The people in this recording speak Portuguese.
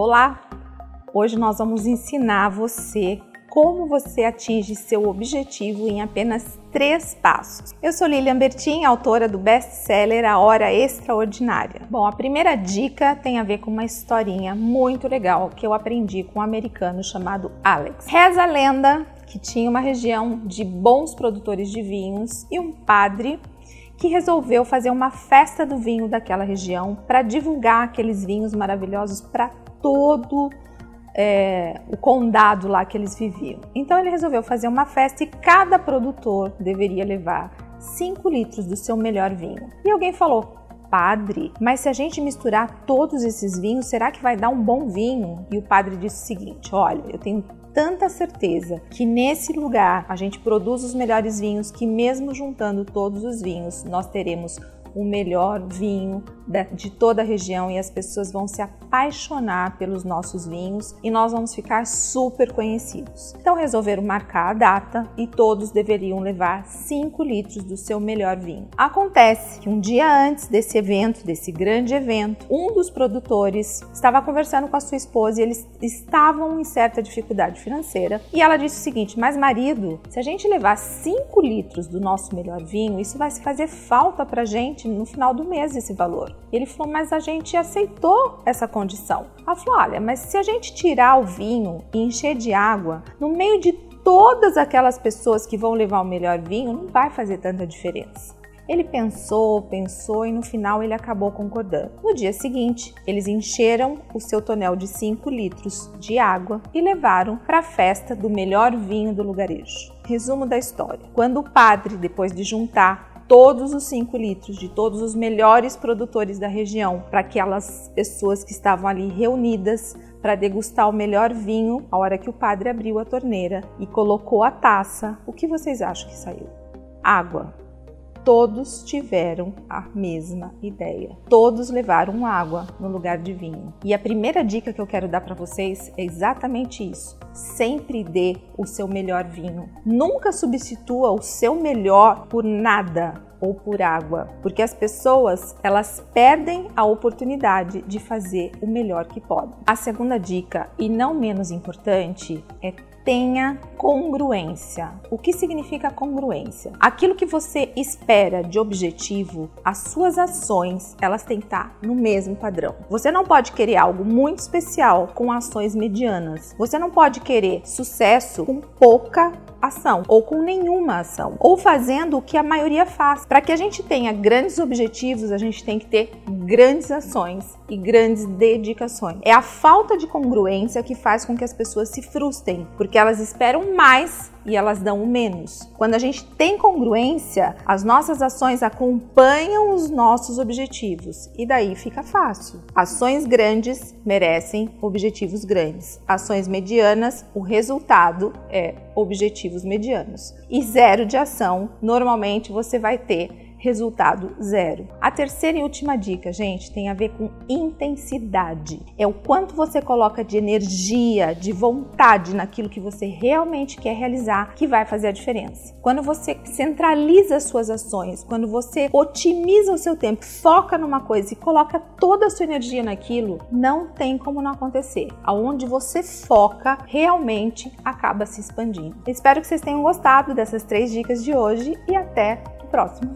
Olá! Hoje nós vamos ensinar você como você atinge seu objetivo em apenas três passos. Eu sou Lilian Bertin, autora do best-seller A Hora Extraordinária. Bom, a primeira dica tem a ver com uma historinha muito legal que eu aprendi com um americano chamado Alex. Reza a lenda que tinha uma região de bons produtores de vinhos e um padre que resolveu fazer uma festa do vinho daquela região para divulgar aqueles vinhos maravilhosos para todo é, o condado lá que eles viviam. Então ele resolveu fazer uma festa e cada produtor deveria levar 5 litros do seu melhor vinho. E alguém falou: Padre, mas se a gente misturar todos esses vinhos, será que vai dar um bom vinho? E o padre disse o seguinte: Olha, eu tenho tanta certeza que nesse lugar a gente produz os melhores vinhos que, mesmo juntando todos os vinhos, nós teremos o melhor vinho de toda a região e as pessoas vão se apaixonar pelos nossos vinhos e nós vamos ficar super conhecidos. Então resolveram marcar a data e todos deveriam levar 5 litros do seu melhor vinho. Acontece que um dia antes desse evento, desse grande evento, um dos produtores estava conversando com a sua esposa e eles estavam em certa dificuldade financeira e ela disse o seguinte: Mas marido, se a gente levar 5 litros do nosso melhor vinho, isso vai se fazer falta pra gente no final do mês esse valor. Ele falou, mas a gente aceitou essa condição. Ela falou, olha, mas se a gente tirar o vinho e encher de água, no meio de todas aquelas pessoas que vão levar o melhor vinho, não vai fazer tanta diferença. Ele pensou, pensou e no final ele acabou concordando. No dia seguinte, eles encheram o seu tonel de 5 litros de água e levaram para a festa do melhor vinho do lugarejo. Resumo da história: quando o padre, depois de juntar todos os 5 litros de todos os melhores produtores da região para aquelas pessoas que estavam ali reunidas para degustar o melhor vinho. A hora que o padre abriu a torneira e colocou a taça, o que vocês acham que saiu? Água. Todos tiveram a mesma ideia. Todos levaram água no lugar de vinho. E a primeira dica que eu quero dar para vocês é exatamente isso. Sempre dê o seu melhor vinho. Nunca substitua o seu melhor por nada ou por água, porque as pessoas elas perdem a oportunidade de fazer o melhor que podem. A segunda dica, e não menos importante, é tenha congruência. O que significa congruência? Aquilo que você espera de objetivo, as suas ações, elas têm que estar no mesmo padrão. Você não pode querer algo muito especial com ações medianas. Você não pode querer sucesso com pouca ação ou com nenhuma ação, ou fazendo o que a maioria faz. Para que a gente tenha grandes objetivos, a gente tem que ter grandes ações e grandes dedicações. É a falta de congruência que faz com que as pessoas se frustrem, porque elas esperam mais e elas dão menos. Quando a gente tem congruência, as nossas ações acompanham os nossos objetivos e daí fica fácil. Ações grandes merecem objetivos grandes. Ações medianas, o resultado é objetivos medianos. E zero de ação, normalmente você vai ter resultado zero. A terceira e última dica, gente, tem a ver com intensidade. É o quanto você coloca de energia, de vontade naquilo que você realmente quer realizar que vai fazer a diferença. Quando você centraliza suas ações, quando você otimiza o seu tempo, foca numa coisa e coloca toda a sua energia naquilo, não tem como não acontecer. Aonde você foca, realmente acaba se expandindo. Espero que vocês tenham gostado dessas três dicas de hoje e até o próximo.